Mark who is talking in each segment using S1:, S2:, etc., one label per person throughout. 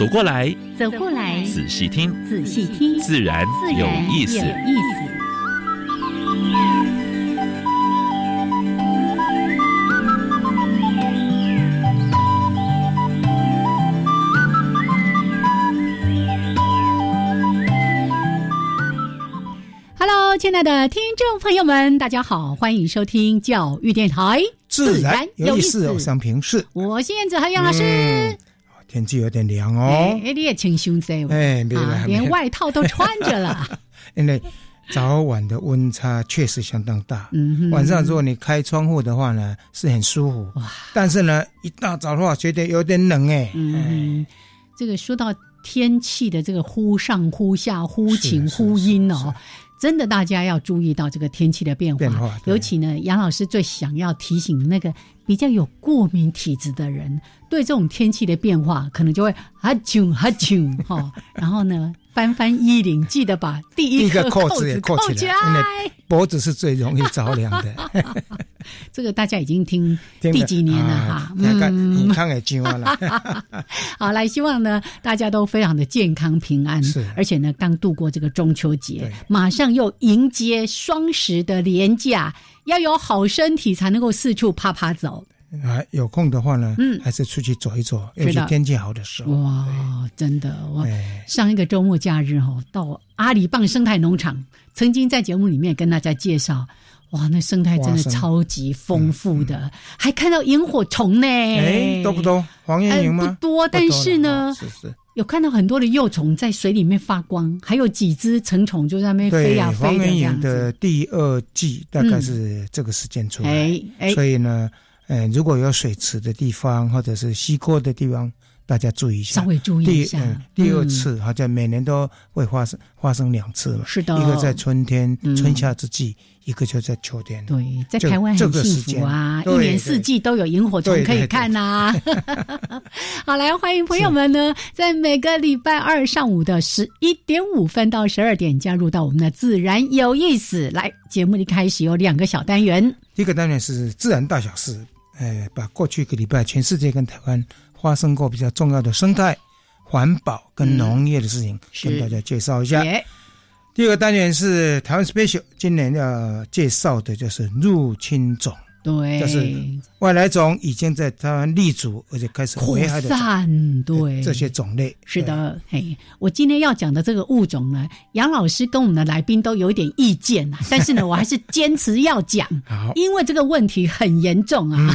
S1: 走过来，
S2: 走过来，
S1: 仔细听，
S2: 仔细听，
S1: 自然有意思。
S3: 有意思亲爱的听众朋友们，大家好，欢迎收听教育电台，
S4: 自然有意思。我想平视，
S3: 我是燕子和杨老师。
S4: 天气有点凉哦，
S3: 哎，你也挺胸在，
S4: 哎，
S3: 连外套都穿着了。
S4: 因为早晚的温差确实相当大。嗯哼，晚上如果你开窗户的话呢，是很舒服。哇，但是呢，一大早的话觉得有点冷哎。嗯，
S3: 这个说到天气的这个忽上忽下、忽晴忽阴哦。真的，大家要注意到这个天气的变化，尤其呢，杨老师最想要提醒那个比较有过敏体质的人，对这种天气的变化，可能就会哈啾哈啾 哈，然后呢。翻翻衣领，记得把第一个扣子
S4: 也
S3: 扣
S4: 起来，因为脖子是最容易着凉的。
S3: 这个大家已经听第几年了哈？
S4: 嗯，健康也进完了。
S3: 好，来，希望呢大家都非常的健康平安。是，而且呢，刚度过这个中秋节，马上又迎接双十的连假，要有好身体才能够四处啪啪走。
S4: 啊，有空的话呢，嗯，还是出去走一走，尤其天气好的时候。
S3: 哇，真的，我上一个周末假日哈，到阿里棒生态农场，曾经在节目里面跟大家介绍，哇，那生态真的超级丰富的，还看到萤火虫呢。
S4: 哎，多不多？黄莺萤吗？
S3: 不多，但是呢，是是，有看到很多的幼虫在水里面发光，还有几只成虫就在那边飞呀飞的
S4: 这样的第二季大概是这个时间出来，所以呢。嗯，如果有水池的地方，或者是溪沟的地方，大家注意一下。
S3: 稍微注意一下。
S4: 第二次好像每年都会发生发生两次嘛。
S3: 是的。
S4: 一个在春天春夏之际，一个就在秋天。
S3: 对，在台湾很幸福啊，一年四季都有萤火虫可以看呐。好，来欢迎朋友们呢，在每个礼拜二上午的十一点五分到十二点加入到我们的自然有意思。来，节目一开始有两个小单元，
S4: 一个单元是自然大小事。哎，把过去一个礼拜全世界跟台湾发生过比较重要的生态、环保跟农业的事情，跟大家介绍一下。第二个单元是台湾 special，今年要介绍的就是入侵种。
S3: 对，
S4: 就是外来种已经在台湾立足，而且开始
S3: 扩散。对，
S4: 这些种类
S3: 是的。嘿，我今天要讲的这个物种呢，杨老师跟我们的来宾都有一点意见啊，但是呢，我还是坚持要讲，因为这个问题很严重啊。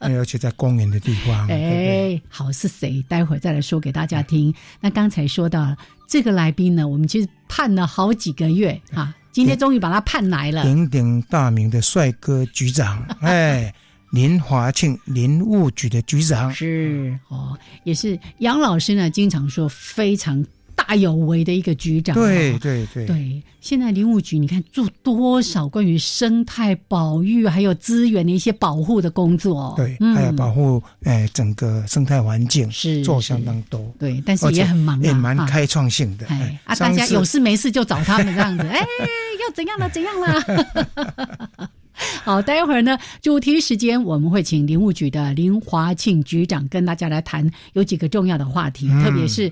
S4: 嗯，而且在公园的地方。
S3: 哎，好，是谁？待会儿再来说给大家听。那刚才说到这个来宾呢，我们其实盼了好几个月哈。今天终于把他盼来了，
S4: 鼎鼎大名的帅哥局长，哎，林华庆，林务局的局长
S3: 是哦，也是杨老师呢，经常说非常。大有为的一个局长，
S4: 对对对
S3: 对。现在林务局，你看做多少关于生态保育还有资源的一些保护的工作，
S4: 对，还有保护哎整个生态环境
S3: 是
S4: 做相当多，
S3: 对，但是也很忙，
S4: 也蛮开创性的。
S3: 哎，啊，大家有事没事就找他们这样子，哎，要怎样了？怎样了？好，待会儿呢，主题时间我们会请林务局的林华庆局长跟大家来谈有几个重要的话题，特别是。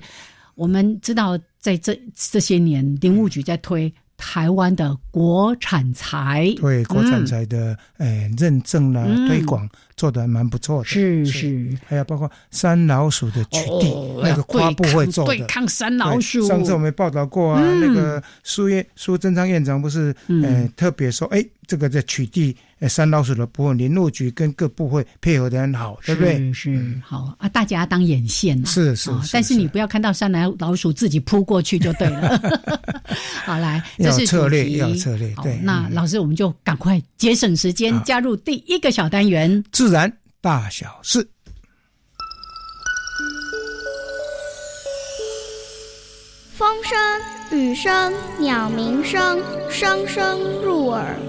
S3: 我们知道，在这这些年，林务局在推台湾的国产材，
S4: 对国产材的诶认证啦、推广做的蛮不错的。
S3: 是是，
S4: 还有包括山老鼠的取缔，那个跨部会做的
S3: 对抗山老鼠。
S4: 上次我们报道过啊，那个苏院苏贞昌院长不是诶特别说，哎，这个在取缔。三老鼠的部分，林务局跟各部会配合的很好，对不对？
S3: 是好啊，大家当眼线呐。
S4: 是是，
S3: 但是你不要看到山来老鼠自己扑过去就对了。好，来，这是
S4: 策略，要策略。对，
S3: 那老师我们就赶快节省时间，加入第一个小单元——
S4: 自然大小事。
S5: 风声、雨声、鸟鸣声，声声入耳。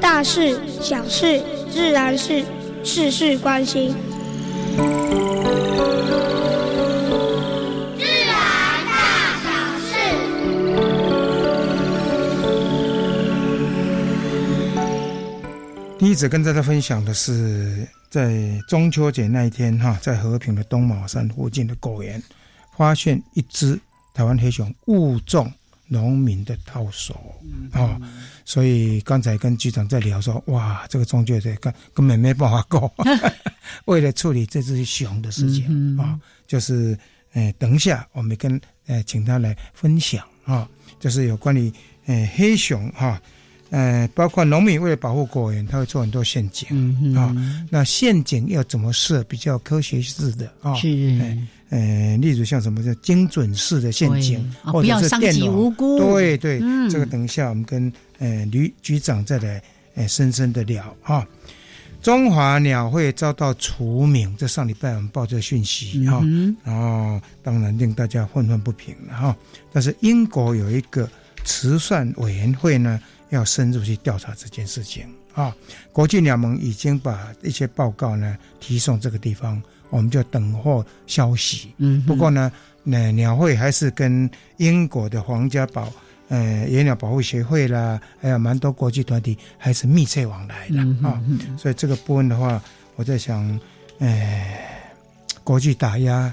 S5: 大事、小事、自然事，事事关心。
S4: 一直跟大家分享的是，在中秋节那一天，哈，在和平的东马山附近的果园。发现一只台湾黑熊误中农民的套手啊，所以刚才跟局长在聊说，哇，这个中秋节根根本没办法过。为了处理这只熊的事情啊，就是呃，等一下我们跟呃，请他来分享啊，就是有关于呃黑熊哈，呃，包括农民为了保护果园，他会做很多陷阱啊，那陷阱要怎么设比较科学式的啊？
S3: 是。
S4: 呃，例如像什么叫精准式的陷阱，或者是电脑，对对，这个等一下我们跟呃吕局长再来呃深深的聊啊。中华鸟会遭到除名，这上礼拜我们报这个讯息哈，然后当然令大家愤愤不平了哈。但是英国有一个慈善委员会呢，要深入去调查这件事情啊。国际鸟盟已经把一些报告呢提送这个地方。我们就等候消息。嗯，不过呢，那鸟会还是跟英国的皇家保呃野鸟保护协会啦，还有蛮多国际团体还是密切往来的啊。所以这个部分的话，我在想，呃，国际打压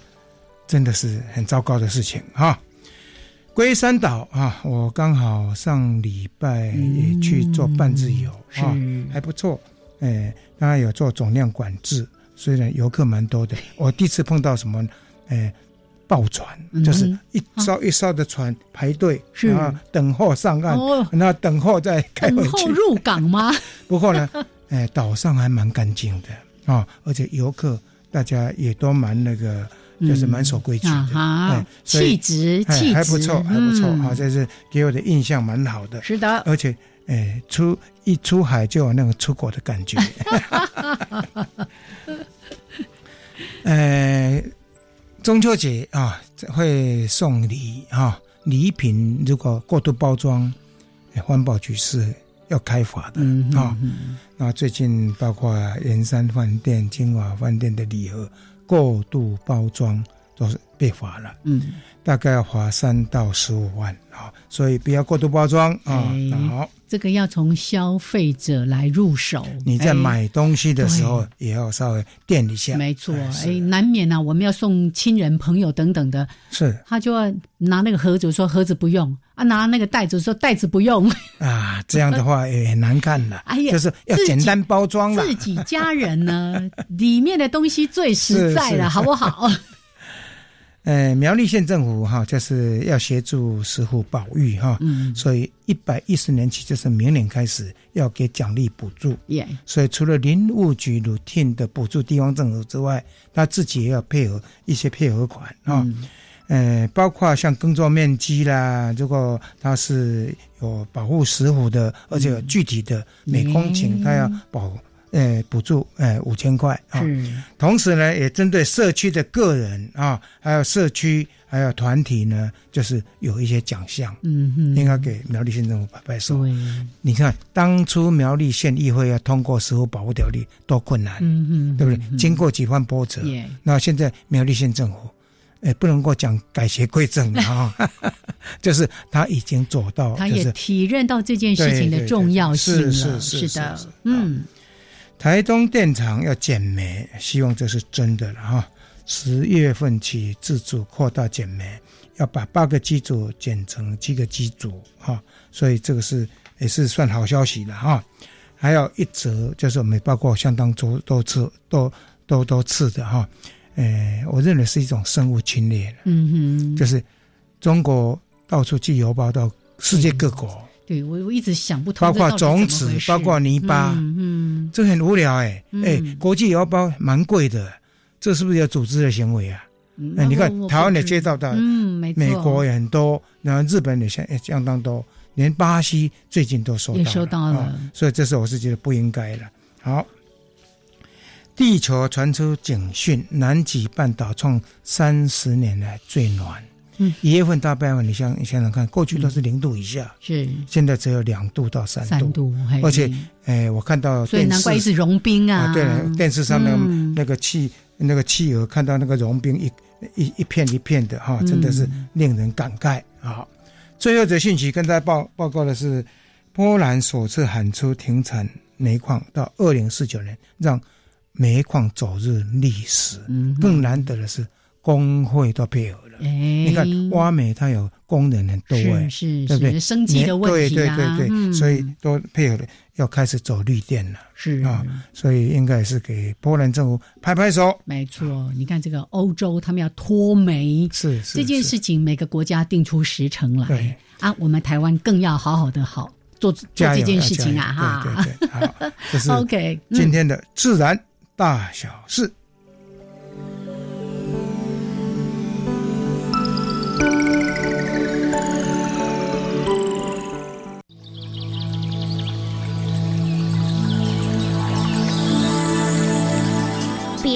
S4: 真的是很糟糕的事情哈。龟山岛啊，我刚好上礼拜也去做半自由啊，还不错。哎，当然有做总量管制。虽然游客蛮多的，我第一次碰到什么，诶，抱船，就是一艘一艘的船排队，然后等候上岸，那等候再开回
S3: 去。入港吗？
S4: 不过呢，诶，岛上还蛮干净的啊，而且游客大家也都蛮那个，就是蛮守规矩的，
S3: 气质气质
S4: 还不错，还不错啊，这是给我的印象蛮好的。
S3: 是的，
S4: 而且哎，出一出海就有那个出国的感觉。呃，中秋节啊，会送礼啊，礼品如果过度包装，环保局是要开罚的啊。那最近包括盐山饭店、金华饭店的礼盒过度包装。都是被罚了。嗯。大概要罚三到十五万啊，所以不要过度包装啊。好，
S3: 这个要从消费者来入手。
S4: 你在买东西的时候也要稍微垫一下。
S3: 没错，哎，难免啊，我们要送亲人、朋友等等的，
S4: 是
S3: 他就要拿那个盒子说盒子不用啊，拿那个袋子说袋子不用
S4: 啊，这样的话 也很难看了。哎呀，就是要简单包装
S3: 了。自己家人呢，里面的东西最实在了，好不好？
S4: 呃，苗栗县政府哈，就是要协助石虎保育哈，嗯，所以一百一十年起，就是明年开始要给奖励补助，耶，所以除了林务局 routine 的补助地方政府之外，他自己也要配合一些配合款啊，呃，包括像耕作面积啦，如果他是有保护石虎的，而且有具体的每公顷他要保。呃，补助呃五千块啊，同时呢，也针对社区的个人啊，还有社区还有团体呢，就是有一些奖项，嗯哼，应该给苗栗县政府拍拍手。你看当初苗栗县议会要通过《食物保护条例》多困难，嗯嗯，对不对？经过几番波折，那现在苗栗县政府，哎，不能够讲改邪归正啊，就是他已经做到，
S3: 他也体认到这件事情的重要性了，是的，嗯。
S4: 台中电厂要减煤，希望这是真的了哈。十月份起自主扩大减煤，要把八个机组减成七个机组哈。所以这个是也是算好消息了哈。还有一则就是我们包括相当多多次多多多次的哈。诶，我认为是一种生物侵略嗯哼，就是中国到处寄邮包到世界各国。
S3: 对我我一直想不通，
S4: 包括种子，包括泥巴，嗯，这很无聊哎哎，国际邮包蛮贵的，这是不是有组织的行为啊？哎，你看台湾的街道的，嗯，美国也很多，然后日本也相相当多，连巴西最近都收到，
S3: 收到了，
S4: 所以这是我是觉得不应该的。好，地球传出警讯，南极半岛创三十年来最暖。嗯，一月份到八月份，你想你想想看，过去都是零度以下，
S3: 是。
S4: 现在只有两度到三
S3: 三度，
S4: 而且，哎，我看到，
S3: 所以难怪一直融冰啊。
S4: 对，电视上的那个气那个企鹅看到那个融冰一一一片一片的哈，真的是令人感慨啊。最后则信息跟大家报报告的是，波兰首次喊出停产煤矿到二零四九年，让煤矿走入历史。嗯，更难得的是工会都配合。哎，你看挖煤，它有工人很多哎，
S3: 是
S4: 对不对？
S3: 生计的问
S4: 题啊，对对对对，所以都配合了要开始走绿电了，
S3: 是。
S4: 啊，所以应该是给波兰政府拍拍手。
S3: 没错，你看这个欧洲，他们要脱煤，
S4: 是
S3: 这件事情，每个国家定出时程来。啊，我们台湾更要好好的好做做这件事情啊，
S4: 哈，对对，好，这是
S3: OK
S4: 今天的自然大小事。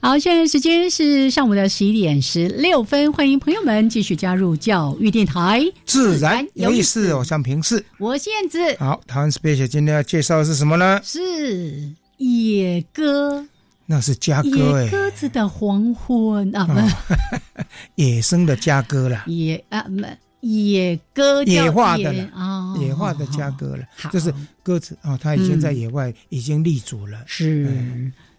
S3: 好，现在时间是上午的十一点十六分，欢迎朋友们继续加入教育电台。
S4: 自然有意思，我像平视，
S3: 我燕子。
S4: 好，台湾 special 今天要介绍的是什么呢？
S3: 是野鸽，
S4: 那是家鸽哎，
S3: 鸽子的黄昏啊，不，
S4: 野生的家鸽了。
S3: 野啊，不，野鸽，
S4: 野化的了啊，野化的家鸽了，就是鸽子啊，它已经在野外已经立足了。
S3: 是，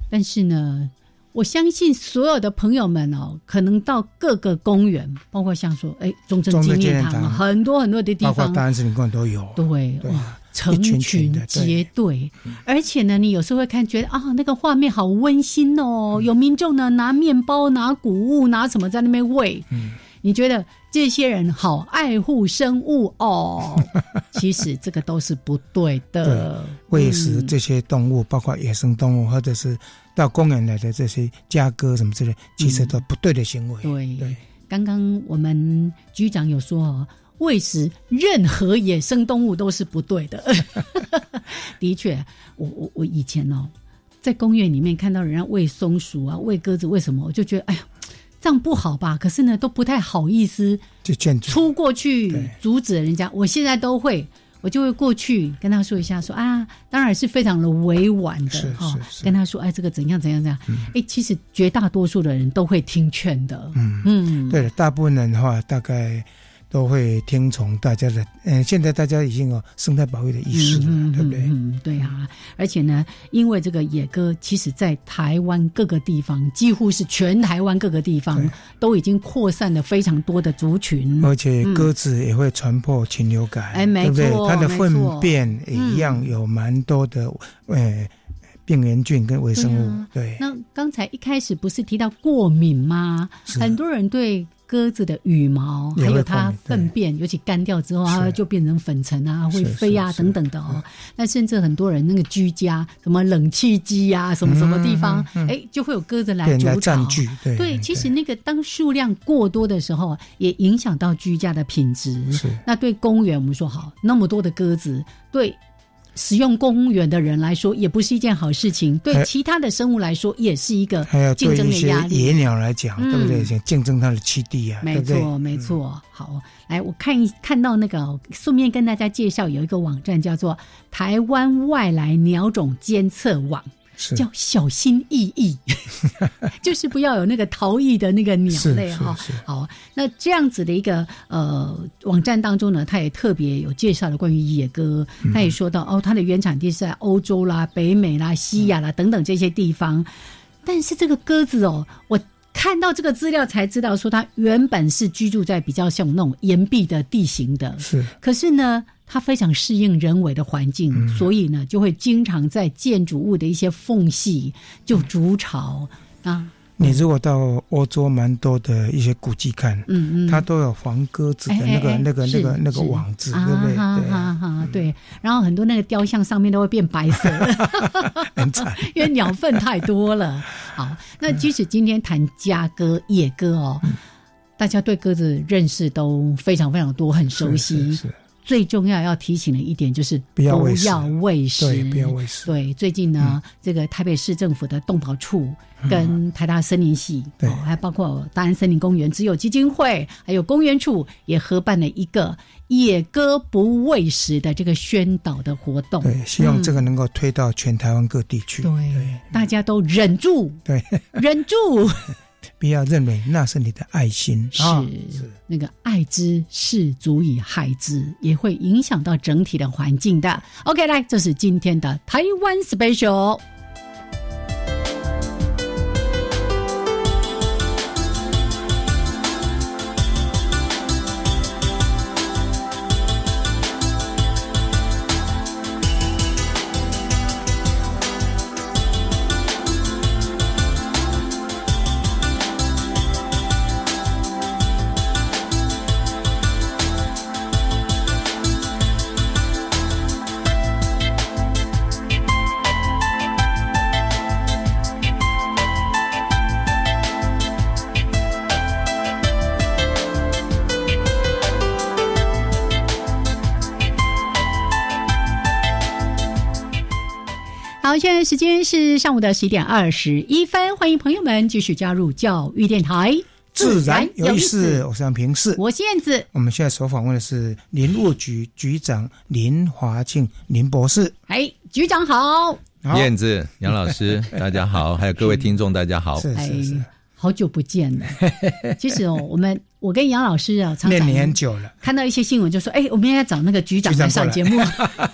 S3: 但是呢。我相信所有的朋友们哦，可能到各个公园，包括像说，哎，中正纪念堂，很多很多的地方，
S4: 包括大安森林公园都有。
S3: 对，哇，成群结队，而且呢，你有时候会看，觉得啊，那个画面好温馨哦。有民众呢拿面包、拿谷物、拿什么在那边喂。嗯，你觉得这些人好爱护生物哦？其实这个都是不对的。
S4: 喂食这些动物，包括野生动物，或者是。到公园来的这些家鸽什么之类，其实都不对的行为。
S3: 对对，刚刚我们局长有说哦，喂食任何野生动物都是不对的。的确，我我我以前哦，在公园里面看到人家喂松鼠啊，喂鸽子，为什么我就觉得哎呀，这样不好吧？可是呢，都不太好意思
S4: 就
S3: 出过去阻止人家。我现在都会。我就会过去跟他说一下，说啊，当然是非常的委婉的哈，跟他说，哎，这个怎样怎样怎样，哎，其实绝大多数的人都会听劝的，
S4: 嗯。嗯，对，大部分人的话大概。都会听从大家的，嗯，现在大家已经有生态保育的意识了，对不对？
S3: 嗯，对啊。而且呢，因为这个野鸽，其实在台湾各个地方，几乎是全台湾各个地方都已经扩散了非常多的族群。
S4: 而且鸽子也会传播禽流感，
S3: 哎，没
S4: 错，它的粪便也一样有蛮多的，呃，病原菌跟微生物。对。
S3: 那刚才一开始不是提到过敏吗？很多人对。鸽子的羽毛，还有它粪便，尤其干掉之后，它就变成粉尘啊，会飞啊等等的哦。那甚至很多人那个居家，什么冷气机啊，什么什么地方，哎，就会有鸽子来。对，其实那个当数量过多的时候，也影响到居家的品质。那对公园，我们说好，那么多的鸽子，对。使用公园的人来说，也不是一件好事情；对其他的生物来说，也是一个竞争的压
S4: 力。野鸟来讲，对不对？想竞争它的栖地啊，
S3: 没错，没错。好，来，我看一看到那个，顺便跟大家介绍，有一个网站叫做台湾外来鸟种监测网。叫小心翼翼，就是不要有那个逃逸的那个鸟类哈。好，那这样子的一个呃网站当中呢，他也特别有介绍了关于野鸽，他也说到哦，它的原产地是在欧洲啦、北美啦、西亚啦等等这些地方。但是这个鸽子哦，我看到这个资料才知道，说它原本是居住在比较像那种岩壁的地形的。
S4: 是，
S3: 可是呢。它非常适应人为的环境，所以呢，就会经常在建筑物的一些缝隙就筑巢啊。
S4: 你如果到欧洲蛮多的一些古迹看，
S3: 嗯嗯，
S4: 它都有防鸽子的那个、那个、那个、那个网子，对不对？
S3: 对，对。然后很多那个雕像上面都会变白色，
S4: 很惨，
S3: 因为鸟粪太多了。好，那即使今天谈家鸽、野鸽哦，大家对鸽子认识都非常非常多，很熟悉。最重要要提醒的一点就是
S4: 不要喂
S3: 食，
S4: 对，不要喂食。
S3: 对，最近呢，这个台北市政府的动保处跟台大森林系，
S4: 对，
S3: 还包括大安森林公园只有基金会，还有公园处也合办了一个野鸽不喂食的这个宣导的活动。
S4: 对，希望这个能够推到全台湾各地去。
S3: 对，大家都忍住，
S4: 对，
S3: 忍住。
S4: 不要认为那是你的爱心，
S3: 是那个爱之是足以害之，也会影响到整体的环境的。OK，来，这是今天的台湾 special。时间是上午的十一点二十一分，欢迎朋友们继续加入教育电台，
S4: 自然有意思。我是杨平世，
S3: 我是燕子。
S4: 我们现在所访问的是林务局局长林华庆林博士。
S3: 哎，局长好，
S6: 燕子杨老师，大家好，还有各位听众，大家好。
S4: 是是是。
S3: 好久不见了，其实哦，我们我跟杨老师啊，常常
S4: 很久了，
S3: 看到一些新闻就说，哎，我们应该找那个局长来上节目，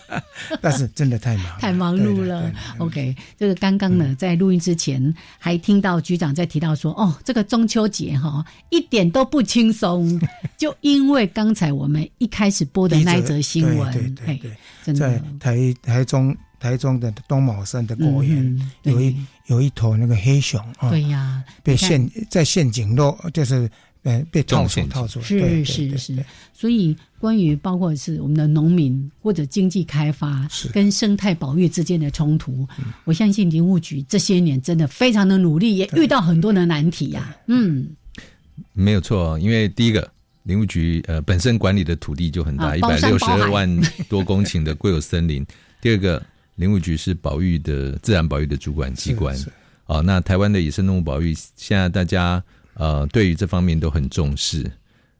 S4: 但是真的太忙，
S3: 太忙碌了。OK，这个刚刚呢，在录音之前还听到局长在提到说，哦，这个中秋节哈一点都不轻松，就因为刚才我们一开始播的那一则新闻，
S4: 对对对，在台台中。台中的东卯山的果园有一有一头那个黑熊啊，
S3: 对呀，
S4: 被陷在陷阱落，就是呃被套住套住，
S3: 是是是。所以关于包括是我们的农民或者经济开发跟生态保育之间的冲突，我相信林务局这些年真的非常的努力，也遇到很多的难题呀。嗯，
S6: 没有错，因为第一个林务局呃本身管理的土地就很大，一百六十二万多公顷的国有森林。第二个。林务局是保育的自然保育的主管机关，哦，那台湾的野生动物保育现在大家呃对于这方面都很重视，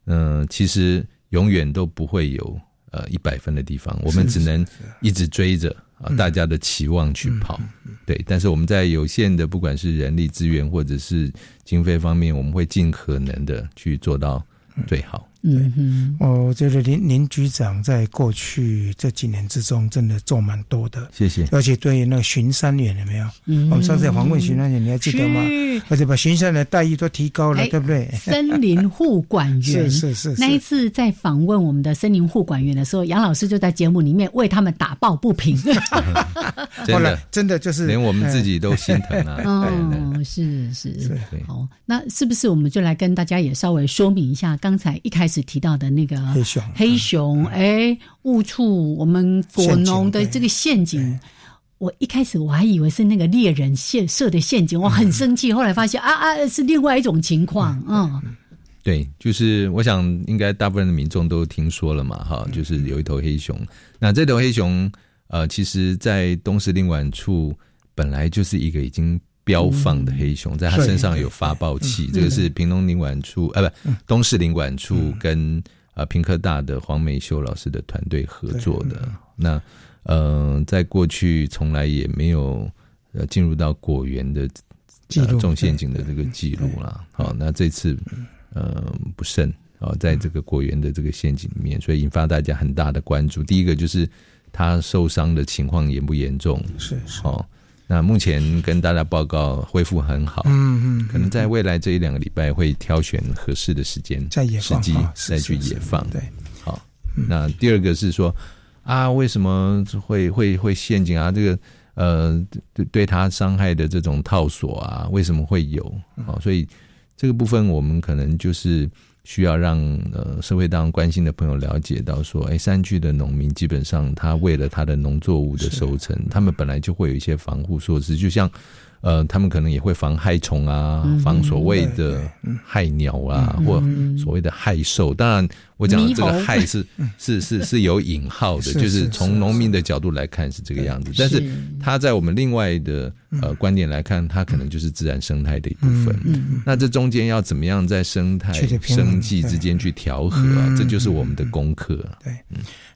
S6: 嗯，其实永远都不会有呃一百分的地方，我们只能一直追着啊大家的期望去跑，对，但是我们在有限的不管是人力资源或者是经费方面，我们会尽可能的去做到最好。
S3: 嗯哼，
S4: 我觉得林林局长在过去这几年之中，真的做蛮多的。
S6: 谢谢。
S4: 而且对于那个巡山员有没有？嗯，我们上次访问巡山员，你还记得吗？而且把巡山的待遇都提高了，对不对？
S3: 森林护管员
S4: 是是是。
S3: 那一次在访问我们的森林护管员的时候，杨老师就在节目里面为他们打抱不平。
S6: 真的，
S4: 真的就是
S6: 连我们自己都心疼啊。
S3: 哦，是是是。好，那是不是我们就来跟大家也稍微说明一下，刚才一开始。提到的那个
S4: 黑熊，
S3: 黑熊，哎，误触我们果农的这个陷阱。我一开始我还以为是那个猎人陷设的陷阱，我很生气。后来发现啊啊，是另外一种情况。嗯，
S6: 对，就是我想应该大部分的民众都听说了嘛，哈，就是有一头黑熊。那这头黑熊，呃，其实在东石领馆处本来就是一个已经。标放的黑熊，在他身上有发报器，这个是平东领管处，呃，不，东市领管处跟呃平科大的黄梅秀老师的团队合作的。那，呃，在过去从来也没有呃进入到果园的中陷阱的这个记录了。好，那这次呃不慎啊，在这个果园的这个陷阱里面，所以引发大家很大的关注。第一个就是他受伤的情况严不严重？
S4: 是是
S6: 哦。那目前跟大家报告恢复很好，
S4: 嗯嗯，
S6: 可能在未来这一两个礼拜会挑选合适的时间，
S4: 再野
S6: 放，再去野放。
S4: 对，
S6: 好。那第二个是说啊，为什么会会会陷阱啊？这个呃，对对他伤害的这种套索啊，为什么会有？好，所以这个部分我们可能就是需要让呃社会当中关心的朋友了解到，说，哎，山区的农民基本上他为了他的农作物的收成，他们本来就会有一些防护措施，就像。呃，他们可能也会防害虫啊，防所谓的害鸟啊，或所谓的害兽。当然，我讲的这个害是是是是有引号的，就是从农民的角度来看是这个样子。但是，它在我们另外的呃观点来看，它可能就是自然生态的一部分。那这中间要怎么样在生态生计之间去调和，这就是我们的功课。
S4: 对。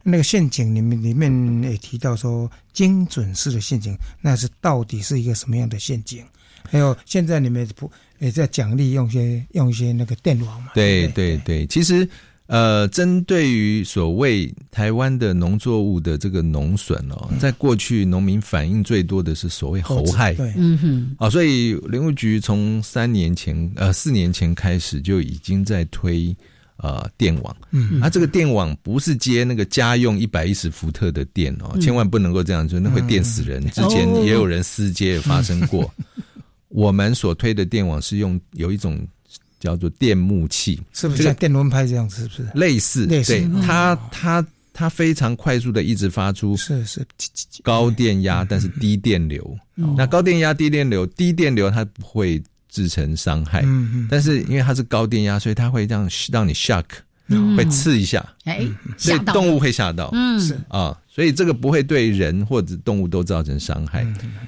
S4: 那个陷阱里面里面也提到说，精准式的陷阱，那是到底是一个什么样的陷阱？还有现在你们不也在奖励用些用一些那个电网嘛？
S6: 对对对，其实呃，针对于所谓台湾的农作物的这个农损哦，在过去农民反映最多的是所谓猴害，对
S3: 嗯哼，
S6: 啊，所以林务局从三年前呃四年前开始就已经在推。呃，电网，嗯，啊，这个电网不是接那个家用一百一十伏特的电哦，千万不能够这样做，那会电死人。之前也有人私接发生过。我们所推的电网是用有一种叫做电木器，
S4: 是不是像电轮拍这样子？是不是
S6: 类似？
S4: 类似。
S6: 它它它非常快速的一直发出
S4: 是是
S6: 高电压，但是低电流。那高电压低电流，低电流它不会。制成伤害，但是因为它是高电压，所以它会让让你 shock，会刺一下，
S3: 哎，
S6: 所以动物会吓到，
S3: 嗯，
S4: 是。
S6: 啊，所以这个不会对人或者动物都造成伤害，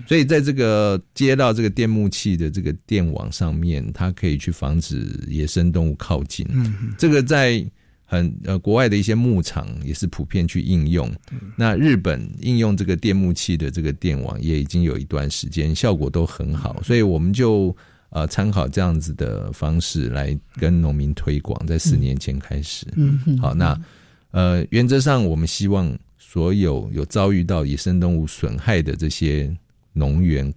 S6: 所以在这个接到这个电木器的这个电网上面，它可以去防止野生动物靠近，嗯，这个在很呃国外的一些牧场也是普遍去应用，那日本应用这个电木器的这个电网也已经有一段时间，效果都很好，所以我们就。呃，参考这样子的方式来跟农民推广，在四年前开始。
S3: 嗯，
S6: 好，那呃，原则上我们希望所有有遭遇到野生动物损害的这些农园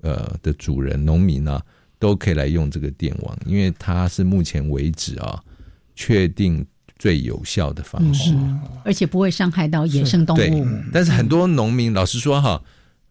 S6: 呃的主人、农民啊，都可以来用这个电网，因为它是目前为止啊确定最有效的方式，
S3: 而且不会伤害到野生动物。
S6: 但是很多农民，老实说哈。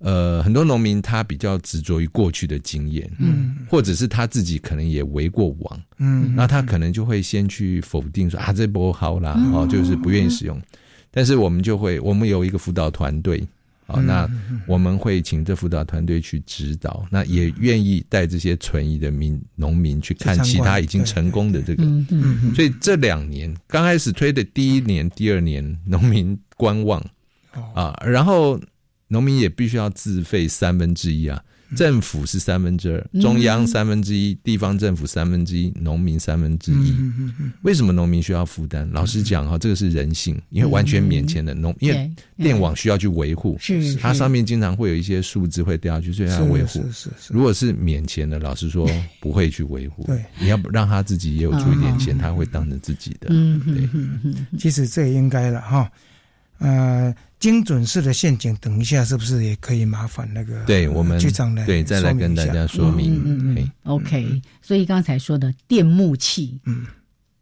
S6: 呃，很多农民他比较执着于过去的经验，嗯，或者是他自己可能也围过网，嗯，那他可能就会先去否定说啊，这不好啦，哦，就是不愿意使用。但是我们就会，我们有一个辅导团队，啊，那我们会请这辅导团队去指导，那也愿意带这些存疑的民农民去看其他已经成功的这个，
S3: 嗯
S6: 所以这两年刚开始推的第一年、第二年，农民观望，啊，然后。农民也必须要自费三分之一啊，政府是三分之二，中央三分之一，地方政府三分之一，农民三分之一。为什么农民需要负担？老实讲哈，这个是人性，因为完全免钱的农，因为电网需要去维护，
S3: 是
S6: 它上面经常会有一些数字会掉下去，所以要维护。
S4: 是是。
S6: 如果是免钱的，老实说 不会去维护。
S4: 对，
S6: 你要让他自己也有出一点钱，他会当成自己的。
S3: 嗯
S6: 对，
S4: 其实这也应该了哈。呃，精准式的陷阱，等一下是不是也可以麻烦那个？
S6: 对我们
S4: 局长来
S6: 对再来跟大家说明。
S3: 嗯嗯 OK，所以刚才说的电木器，
S4: 嗯，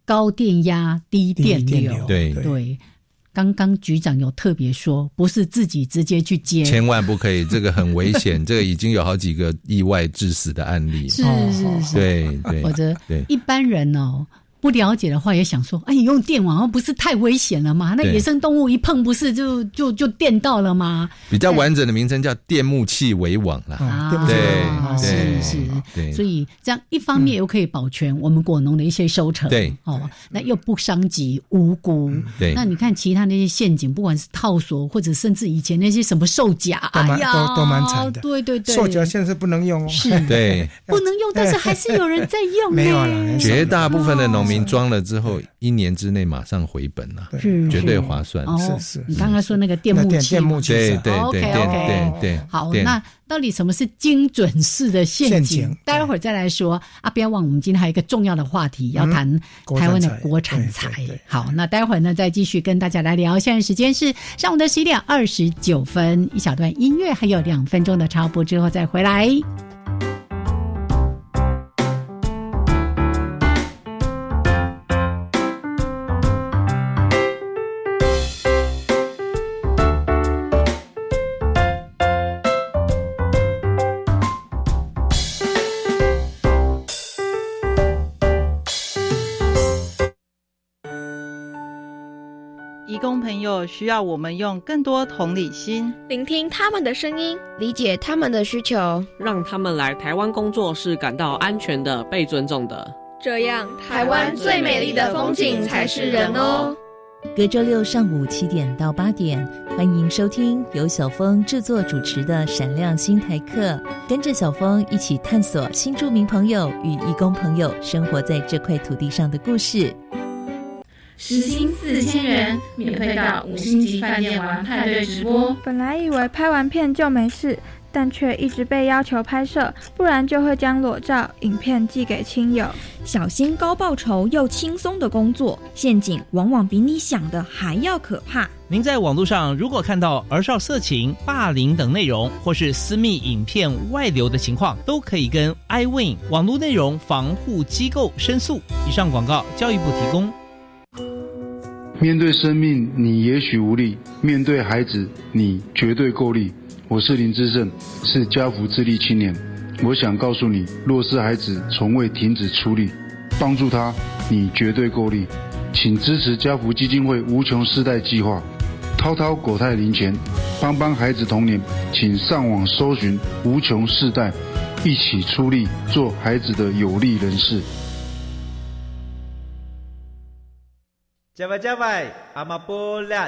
S3: 高电压低电流，
S6: 对
S3: 对。刚刚局长有特别说，不是自己直接去接，
S6: 千万不可以，这个很危险。这个已经有好几个意外致死的案例，
S3: 是是是，
S6: 对对，
S3: 或者
S6: 对
S3: 一般人哦。不了解的话，也想说，哎，你用电网不是太危险了吗？那野生动物一碰，不是就就就电到了吗？
S6: 比较完整的名称叫电木器围网了。
S3: 对，是是，
S6: 对，
S3: 所以这样一方面又可以保全我们果农的一些收成，
S6: 对，
S3: 哦，那又不伤及无辜。
S6: 对，
S3: 那你看其他那些陷阱，不管是套索，或者甚至以前那些什么兽夹，
S4: 都蛮都都蛮惨的。
S3: 对对对，
S4: 兽夹现在是不能用哦，
S3: 是，
S6: 对，
S3: 不能用，但是还是有人在用。
S4: 没有了，
S6: 绝大部分的农民。装了之后，一年之内马上回本了，
S3: 是
S6: 绝对划算。
S4: 是是，
S3: 你刚刚说那个电木器，
S4: 电木器，
S6: 对对对对对。
S3: 好，那到底什么是精准式的陷阱？待会儿再来说啊！不要忘，我们今天还有一个重要的话题要谈台湾的国产材。好，那待会儿呢，再继续跟大家来聊。现在时间是上午的十一点二十九分，一小段音乐，还有两分钟的插播之后再回来。
S7: 友需要我们用更多同理心，
S8: 聆听他们的声音，理解他们的需求，
S9: 让他们来台湾工作是感到安全的、被尊重的。
S8: 这样，台湾最美丽的风景才是人哦。
S2: 隔周六上午七点到八点，欢迎收听由小峰制作主持的《闪亮新台客》，跟着小峰一起探索新住民朋友与义工朋友生活在这块土地上的故事。
S10: 时薪四千元，免费到五星级饭店玩派对直播。
S11: 本来以为拍完片就没事，但却一直被要求拍摄，不然就会将裸照、影片寄给亲友。
S12: 小心高报酬又轻松的工作，陷阱往往比你想的还要可怕。
S13: 您在网络上如果看到儿少色情、霸凌等内容，或是私密影片外流的情况，都可以跟 iWin 网络内容防护机构申诉。以上广告，教育部提供。
S14: 面对生命，你也许无力；面对孩子，你绝对够力。我是林志胜，是家福智力青年。我想告诉你，若是孩子从未停止出力，帮助他，你绝对够力。请支持家福基金会无穷世代计划，滔滔国泰零钱，帮帮孩子童年。请上网搜寻无穷世代，一起出力，做孩子的有力人士。
S15: 加外加外，阿玛波拉，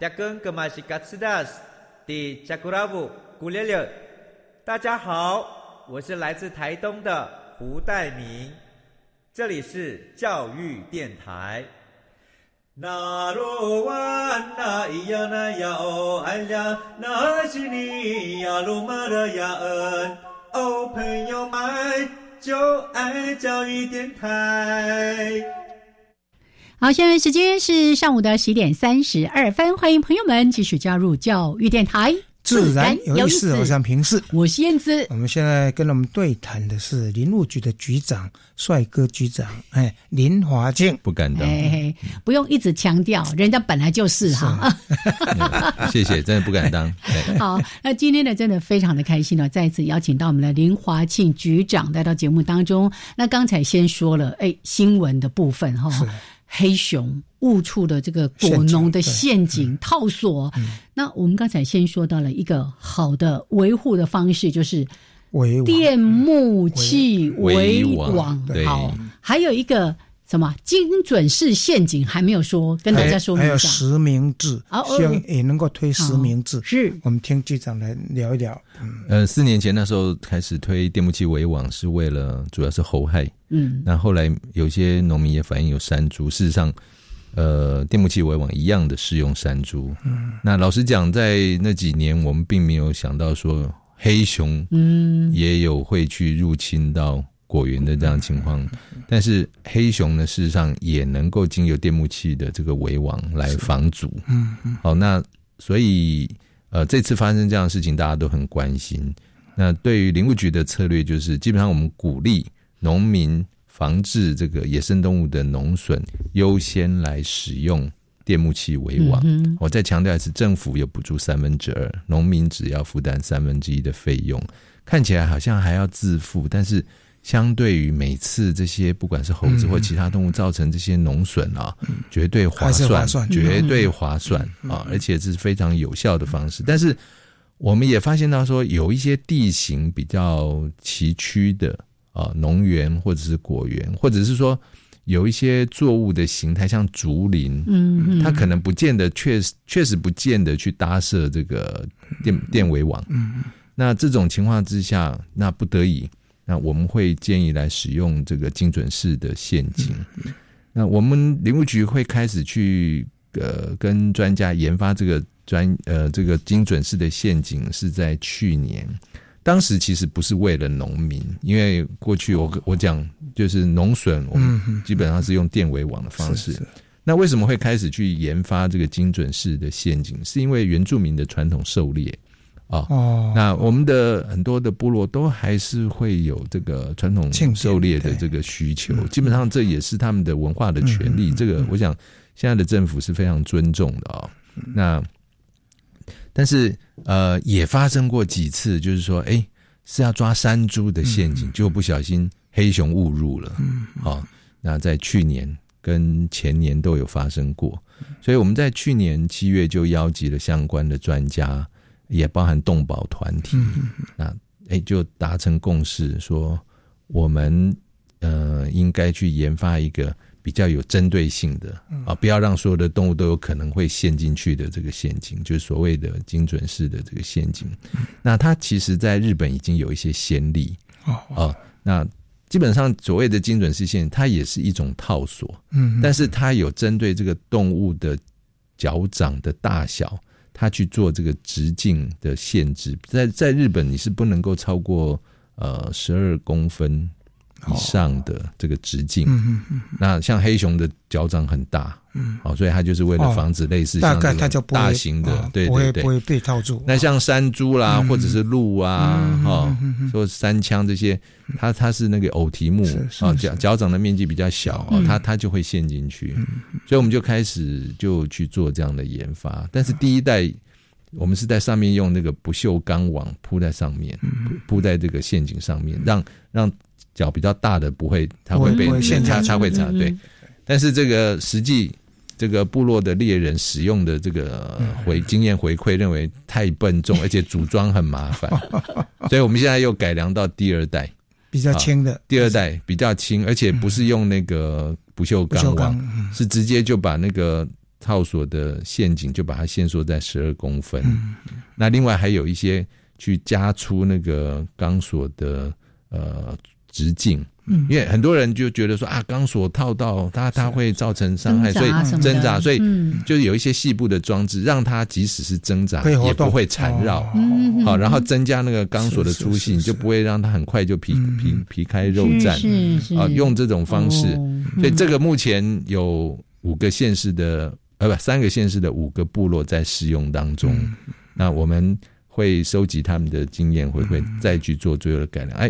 S15: 扎根格玛西卡斯达斯，迪加古拉布古列列。大家好，我是来自台东的胡代明，这里是教育电台。那罗哇那咿呀那呀哦哎呀，那是你呀鲁玛的呀恩哦，朋友们就爱教育电台。
S3: 好，现在时间是上午的十点三十二分，欢迎朋友们继续加入教育电台，
S4: 自然有意思。我想平视，
S3: 我是燕子。
S4: 我们现在跟我们对谈的是林务局的局长，帅哥局长，哎，林华静，
S6: 不敢当，
S3: 不用一直强调，人家本来就是哈。
S6: 谢谢，真的不敢当。
S3: 好，那今天呢，真的非常的开心呢，再一次邀请到我们的林华庆局长来到节目当中。那刚才先说了，哎，新闻的部分哈。黑熊误触的这个果农的陷阱套索，那我们刚才先说到了一个好的维护的方式，就是电木器围网。好，还有一个什么精准式陷阱还没有说，跟大家说明
S4: 一下。还有实名制，希望也能够推实名制。
S3: 是
S4: 我们听局长来聊一聊。
S6: 呃，四年前那时候开始推电木器围网，是为了主要是猴害。嗯，那后来有些农民也反映有山猪，事实上，呃，电木器围网一样的适用山猪。嗯，那老实讲，在那几年我们并没有想到说黑熊，嗯，也有会去入侵到果园的这样情况。但是黑熊呢，事实上也能够经由电木器的这个围网来防阻。嗯嗯，好，那所以呃，这次发生这样的事情，大家都很关心。那对于林务局的策略，就是基本上我们鼓励。农民防治这个野生动物的农损，优先来使用电木器围网。我再强调一次，政府有补助三分之二，农民只要负担三分之一的费用。看起来好像还要自付，但是相对于每次这些不管是猴子或其他动物造成这些农损啊，绝对划算，绝对划算啊！而且这是非常有效的方式。但是我们也发现到说，有一些地形比较崎岖的。啊，农园或者是果园，或者是说有一些作物的形态，像竹林，嗯，它可能不见得确实确实不见得去搭设这个电电围网，嗯，那这种情况之下，那不得已，那我们会建议来使用这个精准式的陷阱。那我们林务局会开始去呃跟专家研发这个专呃这个精准式的陷阱，是在去年。当时其实不是为了农民，因为过去我我讲就是农损，我们基本上是用电围网的方式。那为什么会开始去研发这个精准式的陷阱？是因为原住民的传统狩猎啊。哦。那我们的很多的部落都还是会有这个传统狩猎的这个需求，基本上这也是他们的文化的权利。这个我想现在的政府是非常尊重的啊。那。但是，呃，也发生过几次，就是说，哎，是要抓山猪的陷阱，就不小心黑熊误入了。嗯，好，那在去年跟前年都有发生过，所以我们在去年七月就邀集了相关的专家，也包含动保团体，那哎就达成共识，说我们呃应该去研发一个比较有针对性的啊，不要让所有的动物都有可能会陷进去的这个陷阱，就是所谓的精准式的这个陷阱。那它其实在日本已经有一些先例。哦，那。基本上，所谓的精准视线，它也是一种套索，嗯，但是它有针对这个动物的脚掌的大小，他去做这个直径的限制。在在日本，你是不能够超过呃十二公分。以上的这个直径，那像黑熊的脚掌很大，嗯，好，所以它就是为了防止类似
S4: 大概它就
S6: 大型的，对对对，
S4: 不会被套住。
S6: 那像山猪啦，或者是鹿啊，哈，说山枪这些，它它是那个偶蹄目啊，脚脚掌的面积比较小啊，它它就会陷进去。所以我们就开始就去做这样的研发，但是第一代我们是在上面用那个不锈钢网铺在上面，铺在这个陷阱上面，让让。脚比较大的不会，它会被它它会插对，但是这个实际这个部落的猎人使用的这个回经验回馈认为太笨重，而且组装很麻烦，所以我们现在又改良到第二代。
S4: 比较轻的，
S6: 第二代比较轻，而且不是用那个不锈钢网，是直接就把那个套索的陷阱就把它限缩在十二公分。那另外还有一些去加粗那个钢索的呃。直径，嗯，因为很多人就觉得说啊，钢索套到它，它会造成伤害，所以挣扎，所以就是有一些细部的装置，让它即使是挣扎也不会缠绕，好，然后增加那个钢索的粗细，就不会让它很快就皮皮皮开肉绽，啊，用这种方式，所以这个目前有五个县市的，呃，不，三个县市的五个部落在试用当中，那我们会收集他们的经验回馈，再去做最后的改良，哎。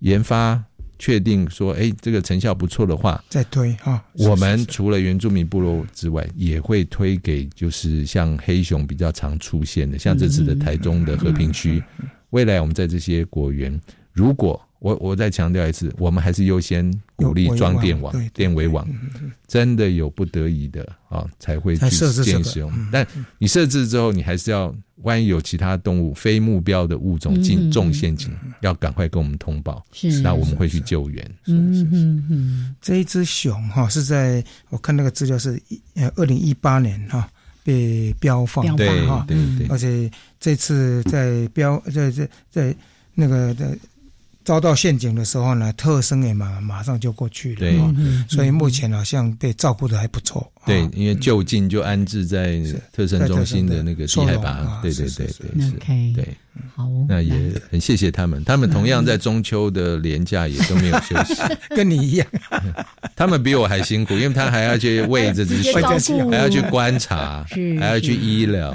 S6: 研发确定说，哎，这个成效不错的话，
S4: 再推哈。
S6: 我们除了原住民部落之外，也会推给就是像黑熊比较常出现的，像这次的台中的和平区。未来我们在这些果园，如果我我再强调一次，我们还是优先鼓励装电网、电围网。真的有不得已的啊，才会去建议使用。但你设置之后，你还是要。万一有其他动物非目标的物种进重陷阱，要赶快跟我们通报，那我们会去救援。
S4: 嗯嗯嗯，这一只熊哈是在我看那个资料是呃二零一八年哈被标放
S6: 的
S4: 哈，
S6: 对对，
S4: 而且这次在标在在在那个的。遭到陷阱的时候呢，特生也马马上就过去了，
S6: 对，
S4: 所以目前好像被照顾的还不错。
S6: 对，因为就近就安置在特生中心的那个低海拔，对对对对，
S3: 是，
S6: 对，
S3: 好，
S6: 那也很谢谢他们，他们同样在中秋的连假也都没有休息，
S4: 跟你一样，
S6: 他们比我还辛苦，因为他还要去喂这只 熊，还要去观察，还要去医疗，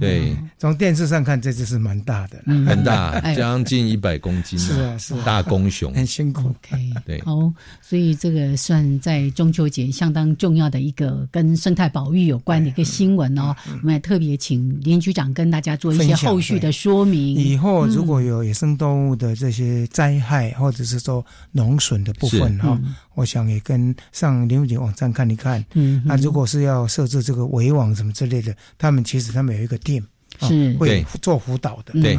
S6: 对。
S4: 从电视上看，这只是蛮大的，
S6: 很大，将近一百公斤，
S4: 是啊，是
S6: 大公熊，
S4: 很辛苦。
S3: OK，
S6: 对，
S3: 好，所以这个算在中秋节相当重要的一个跟生态保育有关的一个新闻哦。我们也特别请林局长跟大家做一些后续的说明。
S4: 以后如果有野生动物的这些灾害，或者是说农损的部分哈，我想也跟上林务局网站看一看。嗯，那如果是要设置这个围网什么之类的，他们其实他们有一个店。
S3: 是
S4: 会做辅导的，
S6: 对，